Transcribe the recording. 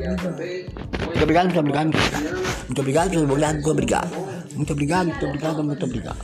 Muito obrigado, muito obrigado. Muito obrigado, muito obrigado, muito obrigado. Muito obrigado, muito obrigado, muito obrigado.